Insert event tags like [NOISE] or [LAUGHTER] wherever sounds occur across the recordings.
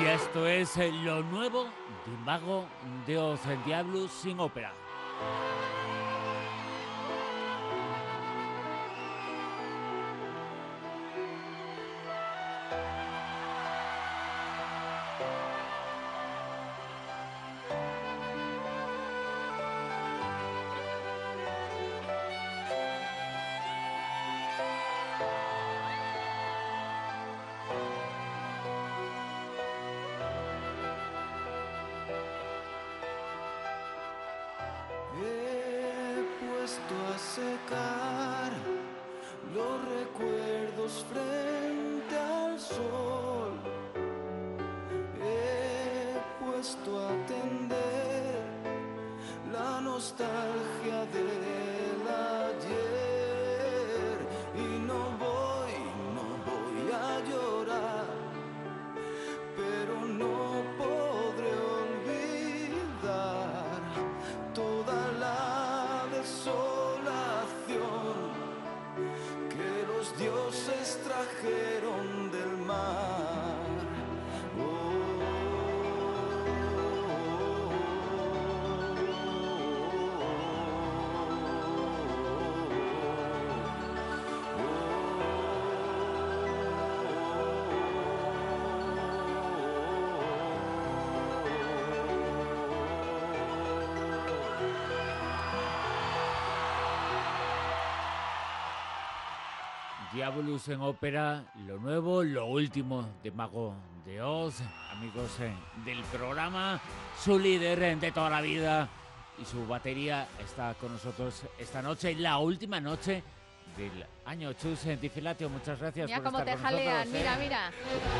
Y esto es eh, lo nuevo de Mago de el Diablo sin ópera. La Diabolus en ópera, lo nuevo, lo último de Mago de Oz, amigos eh, del programa, su líder eh, de toda la vida y su batería está con nosotros esta noche, la última noche del año Chus en Difilatio. Muchas gracias Mira por cómo estar te con nosotros, jalean, eh. mira, mira.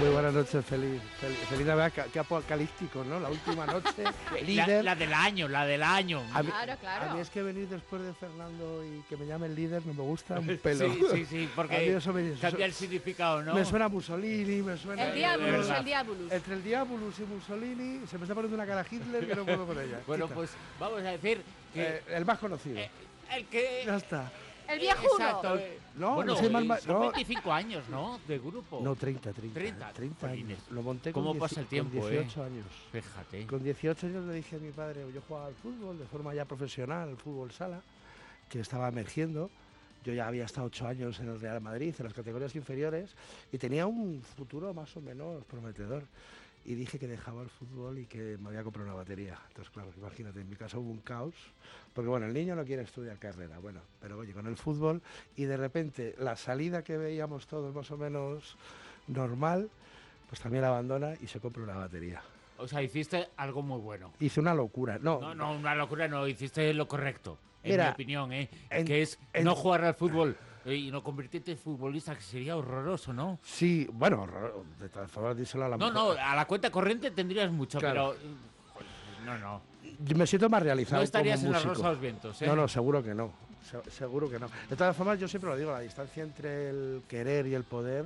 Muy buenas noches, feliz, feliz, feliz Navidad, qué, qué apocalíptico, ¿no? La última noche, [LAUGHS] La, líder. la del año, la del año. a, mí, Claro, claro. a mí es que venir después de Fernando y que me llamen líder no me gusta un pelo. Sí, sí, sí, [LAUGHS] porque eso me, cambia el significado, ¿no? me suena a Mussolini, me suena... El verdad. el Diabolus. Entre el Diabolus y Mussolini se me está poniendo una cara Hitler que no puedo con ella. Bueno, Quita. pues vamos a decir que Eh, el más conocido. eh, el que... ya está. El viejuno. Exacto. No, bueno, no soy mal ma- son no. 25 años, ¿no? De grupo. No, 30, 30. 30, 30 jolines. años. Lo monté con, ¿Cómo 10 pasa el tiempo, con eh? 18 años. Fíjate. Con 18 años le dije a mi padre, yo jugaba al fútbol de forma ya profesional, el fútbol sala, que estaba emergiendo. Yo ya había estado 8 años en el Real Madrid, en las categorías inferiores, y tenía un futuro más o menos prometedor. Y dije que dejaba el fútbol y que me había comprado una batería. Entonces, claro, imagínate, en mi casa hubo un caos, porque bueno, el niño no quiere estudiar carrera, bueno, pero oye, con el fútbol, y de repente la salida que veíamos todos más o menos normal, pues también la abandona y se compra una batería. O sea, hiciste algo muy bueno. Hice una locura. No, No, no, una locura, no, hiciste lo correcto. En Mira, mi opinión, ¿eh? en- que es en- no jugar al fútbol y no convertirte en futbolista, que sería horroroso, ¿no? Sí, bueno, horror- de todas formas, díselo a la No, no, mujer. a la cuenta corriente tendrías mucho, Claro. pero. eh, No, no. Me siento más realizado No estarías como en la. Rosa los Vientos, ¿eh? No, no, seguro que no. Se- seguro que no. De todas formas, yo siempre lo digo, la distancia entre el querer y el poder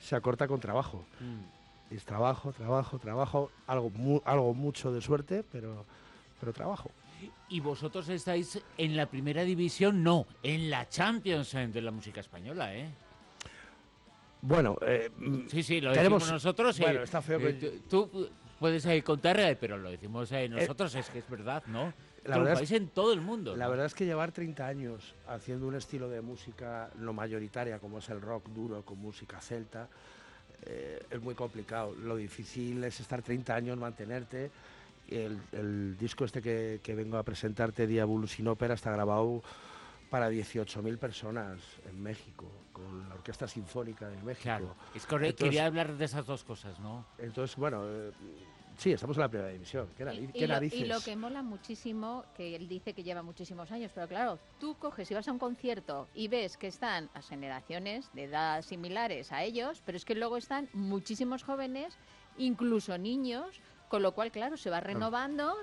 se acorta con trabajo. Mm. Es trabajo, trabajo, trabajo, algo, mu- algo mucho de suerte, pero, pero trabajo. Y vosotros estáis en la primera división, no, en la Champions de la música española, ¿eh? Bueno, eh, Sí, sí, lo Tenemos- decimos nosotros. eh, bueno, está feo que- eh, tú, tú puedes contar, eh, pero lo decimos eh, nosotros, es que es verdad, ¿no? la verdad es- Triunfáis en todo el mundo. La ¿no? verdad es que llevar 30 años haciendo un estilo de música no mayoritaria como es el rock duro con música celta es muy complicado. Lo difícil es estar 30 años, mantenerte. El, el disco este que, que vengo a presentarte, Diabolus sin ópera, está grabado para 18.000 personas en México, con la Orquesta Sinfónica de México. Claro, es correcto. Entonces- Quería hablar de esas dos cosas, ¿no? Entonces, bueno, eh, Sí, estamos en la primera división. ¿Qué, Y- y, lo, narices? y lo que mola muchísimo, que él dice que lleva muchísimos años, pero claro, tú coges y vas a un concierto y ves que están las generaciones de edad similares a ellos, pero es que luego están muchísimos jóvenes, incluso niños, con lo cual, claro, se va renovando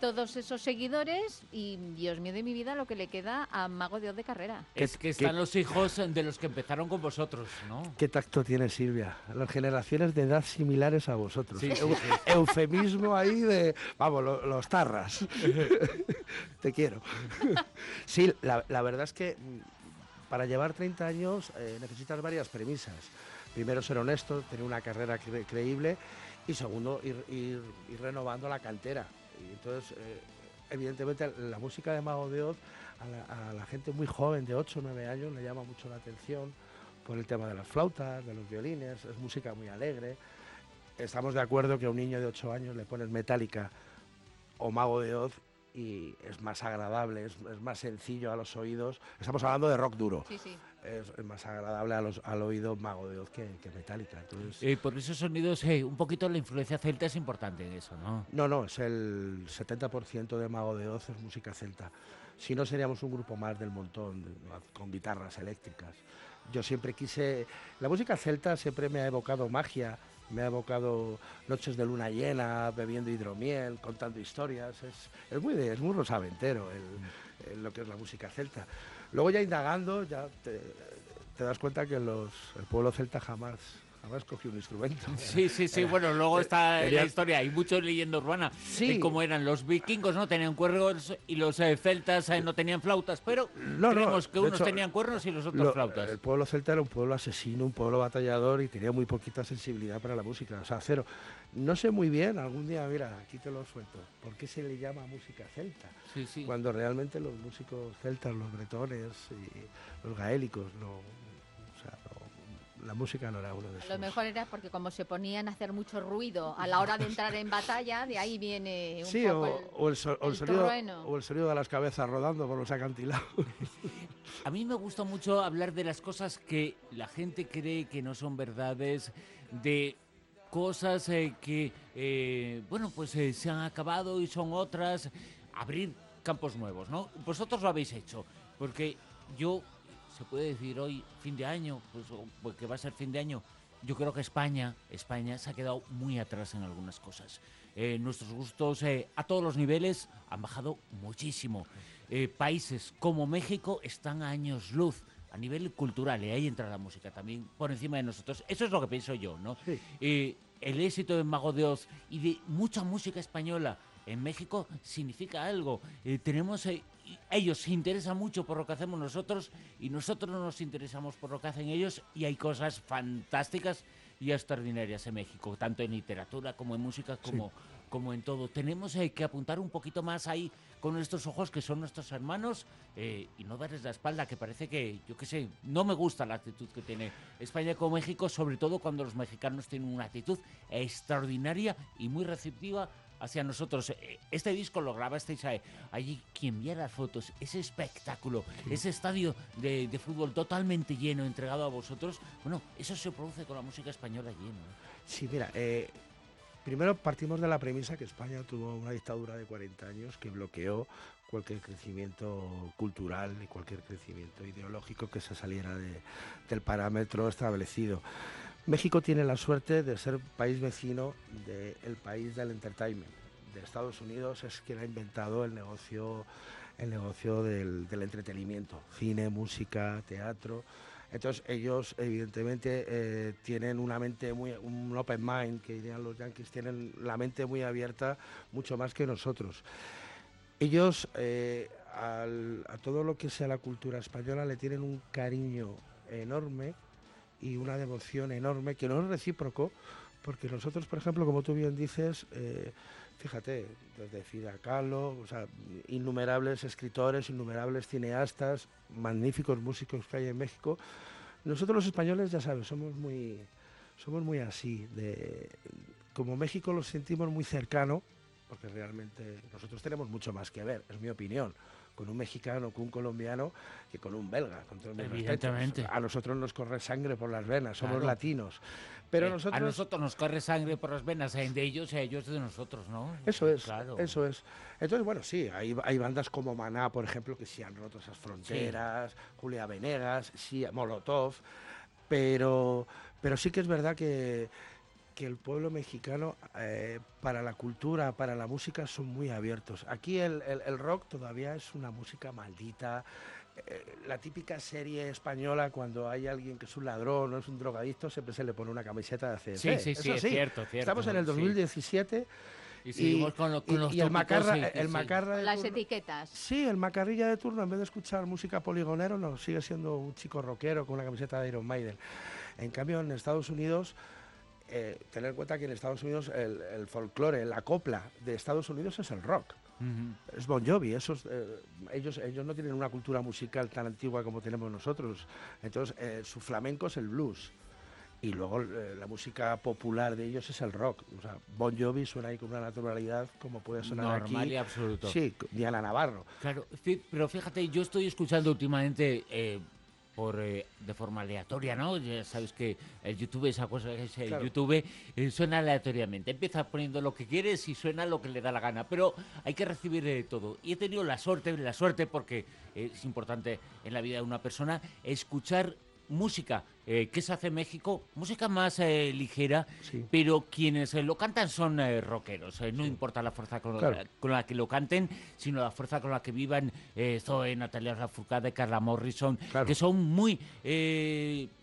todos esos seguidores y, Dios mío de mi vida, lo que le queda a Mago de Oz de carrera. ¿Qué- Es que qué- están los hijos de los que empezaron con vosotros, ¿no? ¿Qué tacto tiene Silvia? Las generaciones de edad similares a vosotros. Sí, sí, Eu- sí. Eufemismo ahí de, vamos, lo- los tarras. [LAUGHS] Te quiero. [LAUGHS] sí, la, la verdad es que mm, para llevar 30 años eh, necesitas varias premisas. Primero, ser honesto, tener una carrera cre- creíble y segundo, ir, renovando la cantera. Y entonces, eh, evidentemente, la música de Mago de Oz a la, a la gente muy joven, de 8 o 9 años, le llama mucho la atención por el tema de las flautas, de los violines, es música muy alegre. Estamos de acuerdo que a un niño de 8 años le pones Metallica o Mago de Oz y es más agradable, es, es más sencillo a los oídos. Estamos hablando de rock duro. Sí, sí. Es, es más agradable a los, al oído Mago de Oz que, que Metallica. Entonces, Eh, por esos sonidos, eh, un poquito la influencia celta es importante en eso, ¿no? No, no, es el 70% de Mago de Oz es música celta. Si no, seríamos un grupo más del montón, de- con guitarras eléctricas. Yo siempre quise... La música celta siempre me ha evocado magia, me ha evocado noches de luna llena, bebiendo hidromiel, contando historias. Es, es muy, es muy rosaventero el- lo que es la música celta. Luego ya indagando, ya te, te das cuenta que los, el pueblo celta jamás, jamás cogió un instrumento. Sí, sí, sí. Era- Bueno, luego está la historia. Hay mucho leyenda urbana Sí. de cómo eran los vikingos, no tenían cuernos y los eh, celtas eh, no tenían flautas, pero No, no, creemos que unos hecho, tenían cuernos y los otros Lo- flautas. El pueblo celta era un pueblo asesino, un pueblo batallador y tenía muy poquita sensibilidad para la música, o sea, cero. No sé muy bien, algún día, mira, aquí te lo suelto, ¿por qué se le llama música celta? Sí, sí. Cuando realmente los músicos celtas, los bretones y los gaélicos, no, la música no era uno de A esos. lo mejor era porque como se ponían a hacer mucho ruido a la hora de entrar en batalla, de ahí viene un Sí, poco o, el- o el, so- o el el sonido, trueno. o el sonido de las cabezas rodando por los acantilados. A mí me gusta mucho hablar de las cosas que la gente cree que no son verdades, de cosas eh, que, eh, bueno, pues eh, se han acabado y son otras, abrir campos nuevos, ¿no? Vosotros lo habéis hecho, porque yo, se puede decir hoy, fin de año, pues, o- pues va a ser fin de año, yo creo que España, España se ha quedado muy atrás en algunas cosas. Eh, nuestros gustos eh, a todos los niveles han bajado muchísimo. Eh, países como México están a años luz a nivel cultural y ahí entra la música también por encima de nosotros. Eso es lo que pienso yo, ¿no? Sí. Eh, el éxito de Mago de Oz y de mucha música española en México significa algo. Eh, tenemos, eh, ellos se interesan mucho por lo que hacemos nosotros y nosotros nos interesamos por lo que hacen ellos y hay cosas fantásticas y extraordinarias en México, tanto en literatura como en música, como, como en todo. Tenemos eh, que apuntar un poquito más ahí con nuestros ojos, que son nuestros hermanos, eh, y no darles la espalda, que parece que, yo qué sé, no me gusta la actitud que tiene España con México, sobre todo cuando los mexicanos tienen una actitud extraordinaria y muy receptiva hacia nosotros. Eh, Este disco lo grabasteis. Allí, quien viera las fotos, ese espectáculo, ese estadio de, de fútbol totalmente lleno, entregado a vosotros, bueno, eso se produce con la música española lleno. Sí, mira, eh, primero partimos de la premisa que España tuvo una dictadura de 40 años que bloqueó cualquier crecimiento cultural y cualquier crecimiento ideológico que se saliera de- del parámetro establecido. México tiene la suerte de ser país vecino del país del entertainment. De Estados Unidos es quien ha inventado el negocio, el negocio del, entretenimiento, cine, música, teatro. Entonces ellos evidentemente eh, tienen una mente muy, un open mind, que dirían los yankees, tienen la mente muy abierta, mucho más que nosotros. Ellos eh, a todo lo que sea la cultura española le tienen un cariño enorme y una devoción enorme que no es recíproco, porque nosotros, por ejemplo, como tú bien dices, eh, fíjate, desde Frida Kahlo, o sea, innumerables escritores, innumerables cineastas, magníficos músicos que hay en México, nosotros los españoles, ya sabes, somos muy, somos muy así, de, como México lo sentimos muy cercano, porque realmente nosotros tenemos mucho más que ver, es mi opinión, con un mexicano, con un colombiano, que con un belga. Con todo. Evidentemente. A nosotros nos corre sangre por las venas, somos Claro. latinos. Pero Eh, nosotros... A nosotros nos corre sangre por las venas, de ellos y a ellos de nosotros, ¿no? Eso es, Claro. eso es. Entonces, bueno, sí, hay, hay bandas como Maná, por ejemplo, que sí han roto esas fronteras, Julia Venegas, sí, Molotov, pero, pero sí que es verdad que, que el pueblo mexicano eh, para la cultura, para la música son muy abiertos. Aquí el, el- el rock todavía es una música maldita. eh, la típica serie española cuando hay alguien que es un ladrón o es un drogadicto siempre se le pone una camiseta de CDC. Sí, sí, sí, Eso es cierto, cierto, Estamos en el sí. 2017 Y seguimos con, lo- con y- los y el macarra, sí, el sí. macarra de Las turno- etiquetas. Sí, el macarrilla de turno, en vez de escuchar música poligonero, no, sigue siendo un chico rockero con una camiseta de Iron Maiden. En cambio, en Estados Unidos, eh, tener en cuenta que en Estados Unidos el, el folclore, la copla de Estados Unidos es el rock. Es Bon Jovi, esos, eh, ellos, ellos no tienen una cultura musical tan antigua como tenemos nosotros. Entonces, eh, su flamenco es el blues. Y luego la música popular de ellos es el rock. O sea, Bon Jovi suena ahí con una naturalidad como puede sonar Normal aquí. y absoluto. Sí, Diana Navarro. Claro, pero fíjate, yo estoy escuchando últimamente por eh, de forma aleatoria, ¿no? Ya sabes que el YouTube, esa cosa que es el Claro. YouTube, eh, suena aleatoriamente. Empieza poniendo lo que quieres y suena lo que le da la gana, pero hay que recibir de todo. Y he tenido la suerte, la suerte, porque eh, es importante en la vida de una persona, escuchar música eh, que se hace en México, música más eh, ligera, Sí. pero quienes eh, lo cantan son eh, rockeros. eh, no importa la fuerza con, Claro. la, con la que lo canten, sino la fuerza con la que vivan Zoe, Natalia Lafourcade, Carla Morrison, Claro. que son muy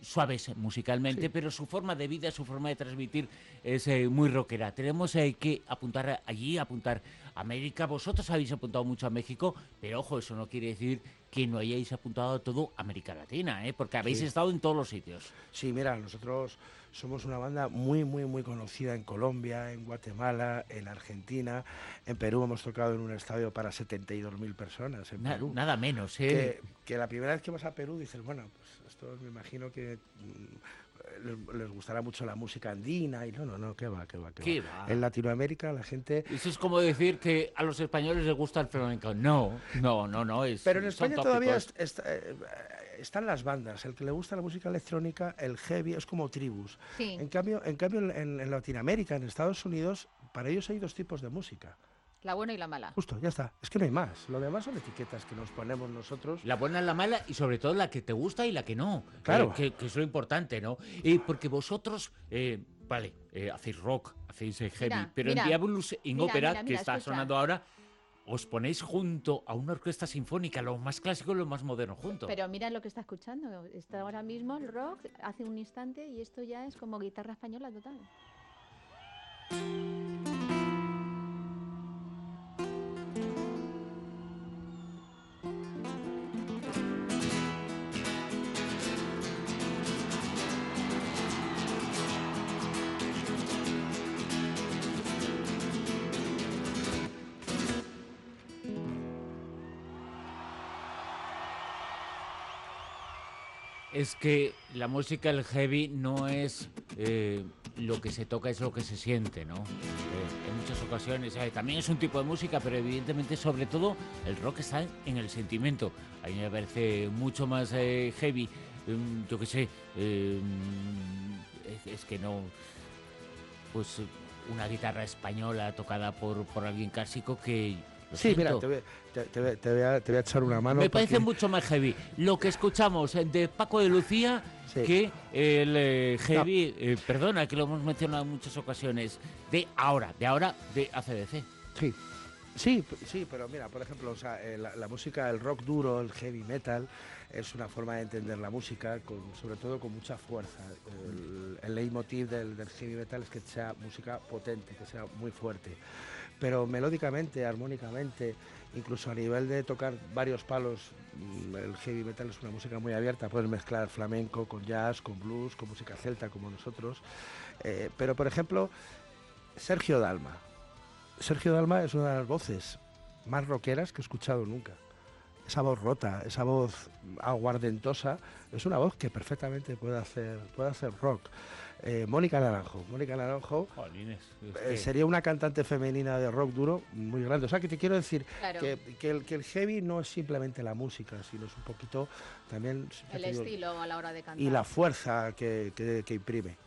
suaves musicalmente, Sí. pero su forma de vida, su forma de transmitir es muy rockera. Tenemos que apuntar allí, apuntar a América. Vosotros habéis apuntado mucho a México, pero ojo, eso no quiere decir que no hayáis apuntado a todo América Latina, ¿eh? porque habéis estado en todos los sitios. Sí, mira, nosotros somos una banda muy, muy, muy conocida en Colombia, en Guatemala, en Argentina. En Perú hemos tocado en un estadio para 72.000 personas. En Na- Perú. nada menos, ¿eh? que, que la primera vez que vas a Perú dices, bueno, pues esto me imagino que mm, les, les gustará mucho la música andina. Y no, no, no, que va, que va, que ¿Qué va. va? En Latinoamérica la gente... Eso es como decir que a los españoles les gusta el flamenco. No, no, no, no. Es, Pero en España todavía est- eh, están las bandas. El que le gusta la música electrónica, el heavy, es como tribus. Sí. En cambio, en, cambio en, en Latinoamérica, en Estados Unidos, para ellos hay dos tipos de música. La buena y la mala. Justo, ya está. Es que no hay más. Lo demás son etiquetas que nos ponemos nosotros. La buena, la mala y sobre todo la que te gusta y la que no. Claro. Eh, que, que es lo importante, ¿no? Eh, porque vosotros, eh, vale, eh, hacéis rock, hacéis eh, heavy, Mira, pero mira. en Diabolus in Mira, Opera, mira, que mira, está escucha. sonando ahora, os ponéis junto a una orquesta sinfónica, lo más clásico y lo más moderno junto. Pero mira lo que está escuchando. Está ahora mismo el rock hace un instante y esto ya es como guitarra española total. Es que la música, el heavy, no es eh, lo que se toca, es lo que se siente, ¿no? Eh, en muchas ocasiones también es un tipo de música, pero evidentemente, sobre todo, el rock está en el sentimiento. A mí me parece mucho más eh, heavy, mm, yo qué sé, mm, es, es que no. Pues una guitarra española tocada por, por alguien clásico que. Sí, mira, te voy, te- te voy- te voy a, te voy a echar una mano. Me parece mucho más heavy lo que escuchamos eh, de Paco de Lucía Sí. que el eh, heavy, eh, perdona que lo hemos mencionado en muchas ocasiones, de ahora, de ahora de ACDC. Sí. Sí, sí, pero mira, por ejemplo, o sea, eh, la, la música, el rock duro, el heavy metal, es una forma de entender la música, con, sobre todo con mucha fuerza. El, el leitmotiv del, del heavy metal es que sea música potente, que sea muy fuerte. Pero melódicamente, armónicamente, incluso a nivel de tocar varios palos, mm, el heavy metal es una música muy abierta. Puedes mezclar flamenco con jazz, con blues, con música celta como nosotros. Eh, pero, por ejemplo, Sergio Dalma. Sergio Dalma es una de las voces más rockeras que he escuchado nunca. Esa voz rota, esa voz aguardentosa, es una voz que perfectamente puede hacer, puede hacer rock. Eh, Mónica Naranjo. Mónica Naranjo Jolines, es eh, que- sería una cantante femenina de rock duro muy grande. O sea, que te quiero decir Claro. que, que el, que el heavy no es simplemente la música, sino es un poquito también... El digo, estilo a la hora de cantar. Y la fuerza que, que- que imprime.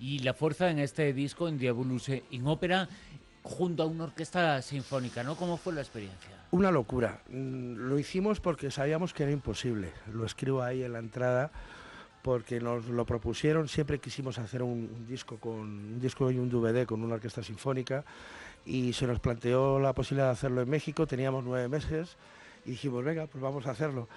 Y la fuerza en este disco, en Diabolus en ópera, junto a una orquesta sinfónica, ¿no? ¿Cómo fue la experiencia? Una locura. Mm, Lo hicimos porque sabíamos que era imposible. Lo escribo ahí en la entrada porque nos lo propusieron. Siempre quisimos hacer un, disco con un disco y un DVD con una orquesta sinfónica y se nos planteó la posibilidad de hacerlo en México. Teníamos nueve meses y dijimos, venga, pues vamos a hacerlo.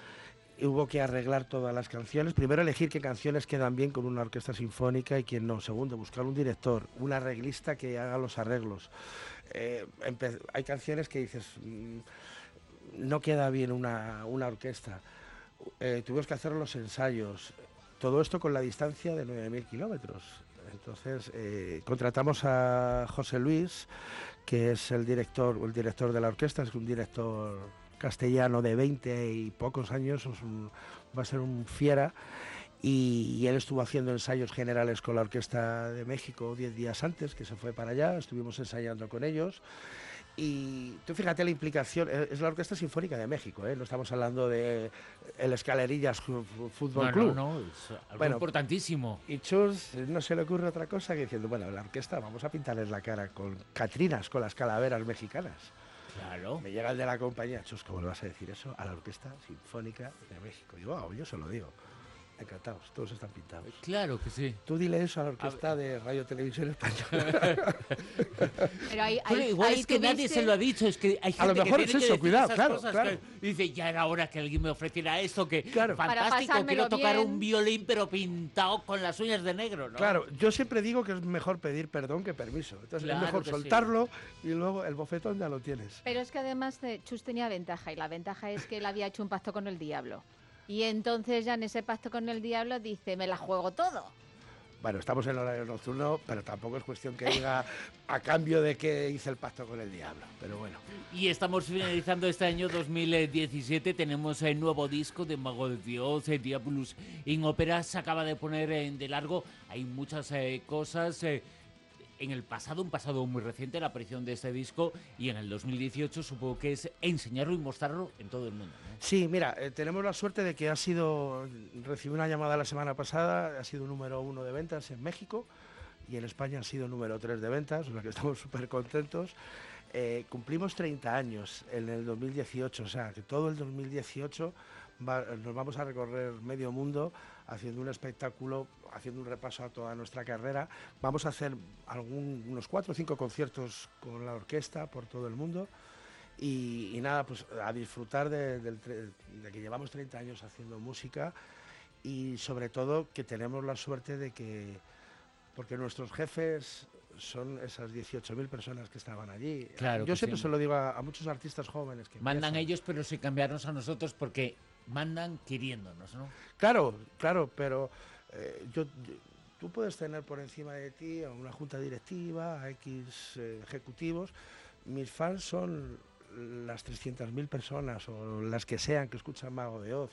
Y hubo que arreglar todas las canciones. Primero elegir qué canciones quedan bien con una orquesta sinfónica y quién no. Segundo, buscar un director, un arreglista que haga los arreglos. Eh, hay canciones que dices, mm, no queda bien una, una orquesta. Eh, tuvimos que hacer los ensayos. Todo esto con la distancia de 9.000 kilómetros. Entonces eh, contratamos a José Luis, que es el director, el director de la orquesta, es un director castellano de 20 y pocos años, va a ser un fiera. Y él estuvo haciendo ensayos generales con la Orquesta de México 10 días antes, que se fue para allá, estuvimos ensayando con ellos. Y tú fíjate la implicación, eh, es la Orquesta Sinfónica de México, ¿eh? no estamos hablando de el Escalerillas Fútbol no, Club. no, no, es algo Bueno, importantísimo. Y Chus eh, no se le ocurre otra cosa que diciendo, bueno, la orquesta vamos a pintarles la cara con Catrinas, con las calaveras mexicanas. Claro. Me llega el de la compañía, Chus, ¿cómo le vas a decir eso? A la Orquesta Sinfónica de México. Digo, "Ah, yo se lo digo. Encantados, todos están pintados. Claro que sí. Tú dile eso a la orquesta de Radio Televisión Española. [LAUGHS] Pero ahí, Bueno, ahí- igual es que nadie se lo ha dicho, es que hay gente A lo que mejor tiene es eso, cuidado, claro, claro. que dice, ya era hora que alguien me ofreciera esto, que Claro. Fantástico, quiero tocar bien. un violín pero pintado con las uñas de negro, ¿no? Claro, yo siempre digo que es mejor pedir perdón que permiso. Entonces Claro es mejor sí. soltarlo y luego el bofetón ya lo tienes. Pero es que además de Chus tenía ventaja y la ventaja es que él había hecho un pacto con el diablo. Y entonces ya en ese pacto con el diablo dice, me la juego todo. Bueno, estamos en horario nocturno, pero tampoco es cuestión que diga a cambio de que hice el pacto con el diablo. Pero bueno, Y estamos finalizando este año 2017. Tenemos el nuevo disco de Mago de Dios, Diabolus in Opera. Se acaba de poner de largo. Hay muchas eh, cosas. eh, en el pasado, un pasado muy reciente, la aparición de este disco. Y en el 2018 supongo que es enseñarlo y mostrarlo en todo el mundo. sí, mira, eh, tenemos la suerte de que ha sido, recibí una llamada la semana pasada, ha sido número uno de ventas en México y en España ha sido número tres de ventas, o sea que estamos [LAUGHS] súper contentos. Eh, cumplimos 30 años en el 2018, o sea que todo el 2018 va- nos vamos a recorrer medio mundo haciendo un espectáculo, haciendo un repaso a toda nuestra carrera. Vamos a hacer algún, unos cuatro o cinco conciertos con la orquesta por todo el mundo. Y, y nada, pues a disfrutar de, tre- de que llevamos 30 años haciendo música y sobre todo que tenemos la suerte de que, porque nuestros jefes son esas 18.000 personas que estaban allí. Claro Yo siempre sí. se lo digo a, a muchos artistas jóvenes que Mandan empiezan. ellos, pero sin cambiarnos a nosotros porque mandan queriéndonos, ¿no? Claro, claro, pero eh, yo, yo- tú puedes tener por encima de ti a una junta directiva, a X eh, ejecutivos. Mis fans son las 300.000 personas o las que sean que escuchan Mago de Oz,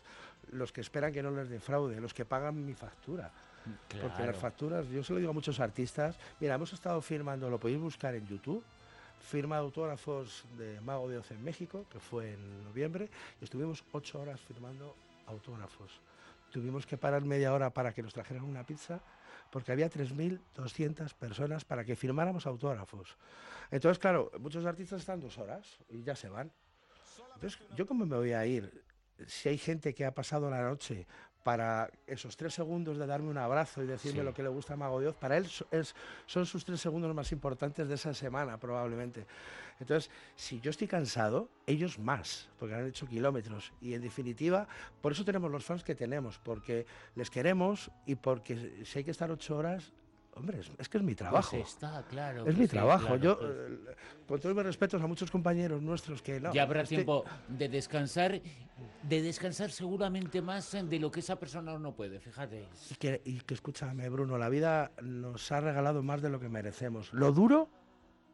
los que esperan que no les defraude, los que pagan mi factura. Porque las facturas, yo se lo digo a muchos artistas, mira, hemos estado firmando, lo podéis buscar en YouTube, firma autógrafos de Mago de Oz en México, que fue en noviembre, y estuvimos ocho horas firmando autógrafos. Tuvimos que parar media hora para que nos trajeran una pizza, porque había 3.200 personas para que firmáramos autógrafos. Entonces, claro, muchos artistas están dos horas y ya se van. Entonces, ¿yo cómo me voy a ir si hay gente que ha pasado la noche para esos tres segundos de darme un abrazo y decirme Sí. lo que le gusta a Mago Dios, para él es- son sus tres segundos más importantes de esa semana, probablemente. Entonces, si yo estoy cansado, ellos más, porque han hecho kilómetros. Y en definitiva, por eso tenemos los fans que tenemos, porque les queremos y porque si hay que estar ocho horas, hombre, es, es que es mi trabajo. Pues está, claro. es que mi sí, trabajo. claro, yo, pues. eh, con todos mis respetos a muchos compañeros nuestros que no. ya habrá estoy- tiempo de descansar, de descansar seguramente más de lo que esa persona no puede, fíjate. Y que, y que escúchame, Bruno, la vida nos ha regalado más de lo que merecemos. Lo duro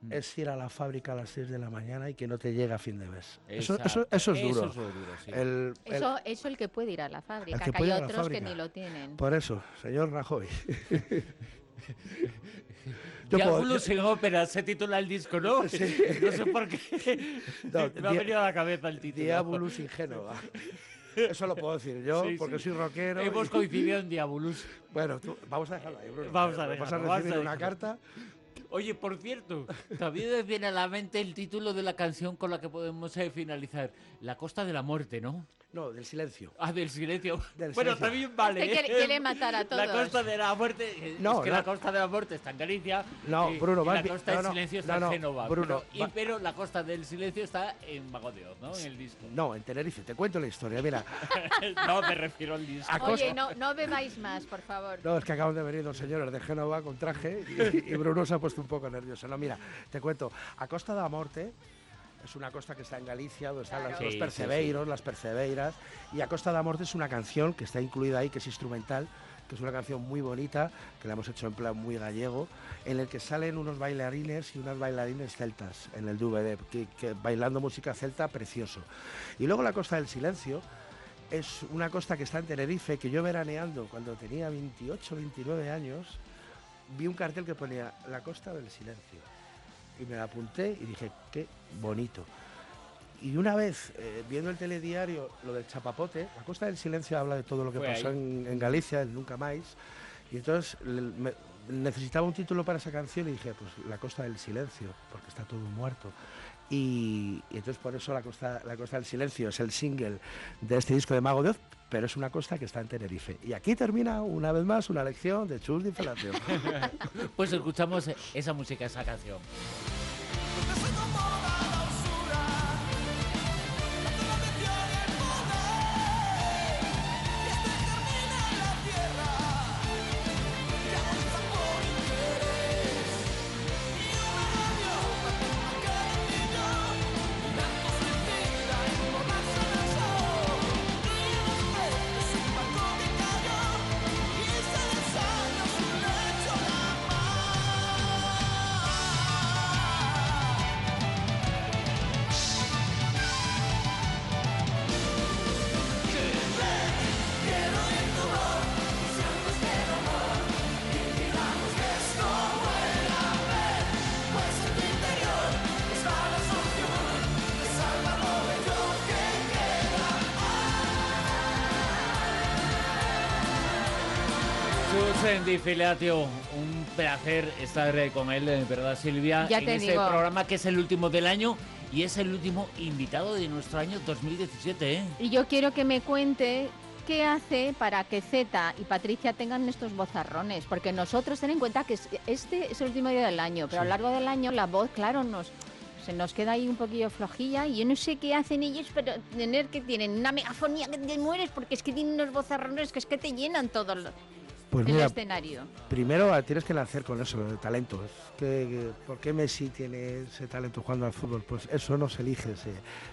Mm. es ir a la fábrica a las 6 de la mañana y que no te llega a fin de mes. Eso, eso, eso es duro. Eso es lo duro, sí. El- el- Eso, eso el que puede ir a la fábrica, que que, ir hay otros que ni lo tienen. por eso, señor Rajoy. [LAUGHS] Diabolus en ópera se titula el disco, ¿no? Sí. No sé por qué. No, [LAUGHS] Me ha venido a la cabeza el título. Diabolus in Génova. Eso lo puedo decir yo, Sí, porque sí. soy rockero. Hemos y- coincidido en Diabolus. Bueno, tú- vamos a dejarlo ahí, Bruno. Vamos a Vas dejarlo, a vamos a recibir una carta. Oye, por cierto, también me viene a la mente el título de la canción con la que podemos eh, finalizar. La Costa de la Muerte, ¿no? No, del silencio. Ah, del silencio. Del bueno, silencio. también vale. Este quiere- ¿eh? quiere matar a La todos. Costa de la Muerte. eh, No, es que la- la Costa de la Muerte está en Galicia. No, y- Bruno, y la Costa no, del no, Silencio está no, no, en Génova. Bruno, pero, y- pero la Costa del Silencio está en Mago de Oz, ¿no? En el disco. No, en Tenerife. Te cuento la historia. Mira, [LAUGHS] no, me refiero al disco. Oye, no, no bebáis más, por favor. no, es que acaban de venir dos señores de Génova con traje y, y Bruno se ha puesto un poco nervioso. No, mira, te cuento. A Costa da Morte es una costa que está en Galicia, donde están Claro. las- Sí, los sí, percebeiros, las percebeiras. Y A Costa da Morte es una canción que está incluida ahí, que es instrumental, que es una canción muy bonita, que la hemos hecho en plan muy gallego, en el que salen unos bailarines y unas bailarines celtas en el DVD, que, que bailando música celta precioso. Y luego La Costa del Silencio es una costa que está en Tenerife, que yo veraneando cuando tenía 28, 29 años, vi un cartel que ponía La Costa del Silencio. Y me la apunté y dije, qué bonito. Y una vez, eh, viendo el telediario, lo del chapapote, La Costa del Silencio habla de todo lo que Fue pasó en, en Galicia, el Nunca Más. Y entonces le- me- necesitaba un título para esa canción y dije, pues La Costa del Silencio, porque está todo muerto. Y, y entonces por eso la costa, la costa del Silencio es el single de este disco de Mago de Oz, pero es una costa que está en Tenerife. Y aquí termina una vez más una lección de Chus de Felación. [LAUGHS] Pues escuchamos esa música, esa canción. Di Filatio, un placer estar eh, con él, eh, ¿verdad, Silvia? Ya en te este digo. programa que es el último del año y es el último invitado de nuestro año 2017, ¿eh? Y yo quiero que me cuente qué hace para que Z y Patricia tengan estos bozarrones, porque nosotros ten en cuenta que es- este es el último día del año, pero a lo largo del año la voz, claro, nos se nos queda ahí un poquillo flojilla y yo no sé qué hacen ellos, pero tener que tienen una megafonía que te mueres porque es que tienen unos bozarrones que es que te llenan todo el, Pues el mira, escenario. primero tienes que nacer con eso, de talento. Es que, que- ¿Por qué Messi tiene ese talento jugando al fútbol? Pues eso no se elige, se,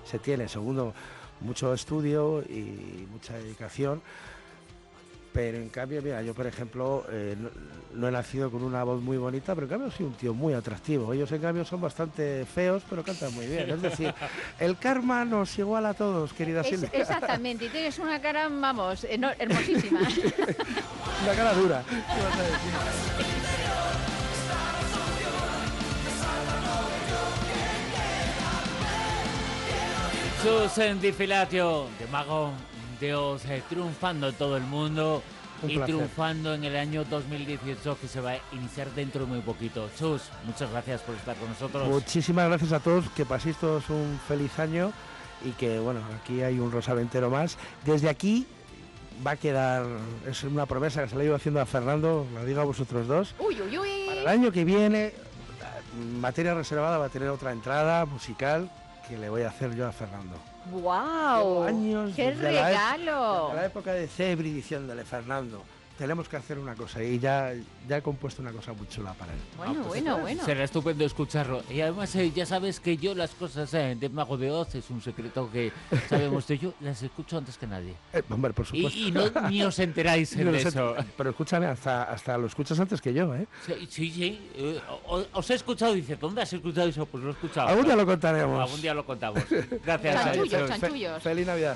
se tiene. Segundo, mucho estudio y mucha dedicación. Pero en cambio, mira, yo por ejemplo eh, no, no he nacido con una voz muy bonita, pero en cambio soy un tío muy atractivo. Ellos en cambio son bastante feos, pero cantan muy bien. Es decir, [LAUGHS] el karma nos iguala a todos, querida Es- Silvia. exactamente, y tienes una cara, vamos, hermosísima. [LAUGHS] Una cara dura. ¿Qué vas a decir? Susan Di Filatio, de Mago de Oz, eh, triunfando en todo el mundo Un y placer. triunfando en el año 2018 que se va a iniciar dentro de muy poquito. Sus, muchas gracias por estar con nosotros. Muchísimas gracias a todos, que paséis todos un feliz año y que bueno, aquí hay un rosaventero más. Desde aquí va a quedar, es una promesa que se la iba haciendo a Fernando, lo digo a vosotros dos. Uy, uy, uy. Para el año que viene, materia reservada va a tener otra entrada musical que le voy a hacer yo a Fernando. ¡Wow! Años ¡Qué la regalo! Desde la época de Cebri diciéndole, Fernando, tenemos que hacer una cosa y ya, ya he compuesto una cosa muy chula para él. Bueno, Ah, pues bueno, bueno. Será estupendo escucharlo. Y además, eh, ya sabes que yo las cosas eh, de Mago de Oz es un secreto que sabemos de yo, las escucho antes que nadie. Eh, hombre, por supuesto. Y, y no, ni os enteráis [LAUGHS] Yo de eso. Pero escúchame, hasta, hasta lo escuchas antes que yo, ¿eh? Sí, sí, sí. eh, o- os he escuchado y dice, ¿dónde has escuchado eso? Pues lo he escuchado. Algún día lo contaremos. Algún día lo contamos. Gracias. Chanchullos. Fe- chanchullos. feliz Navidad.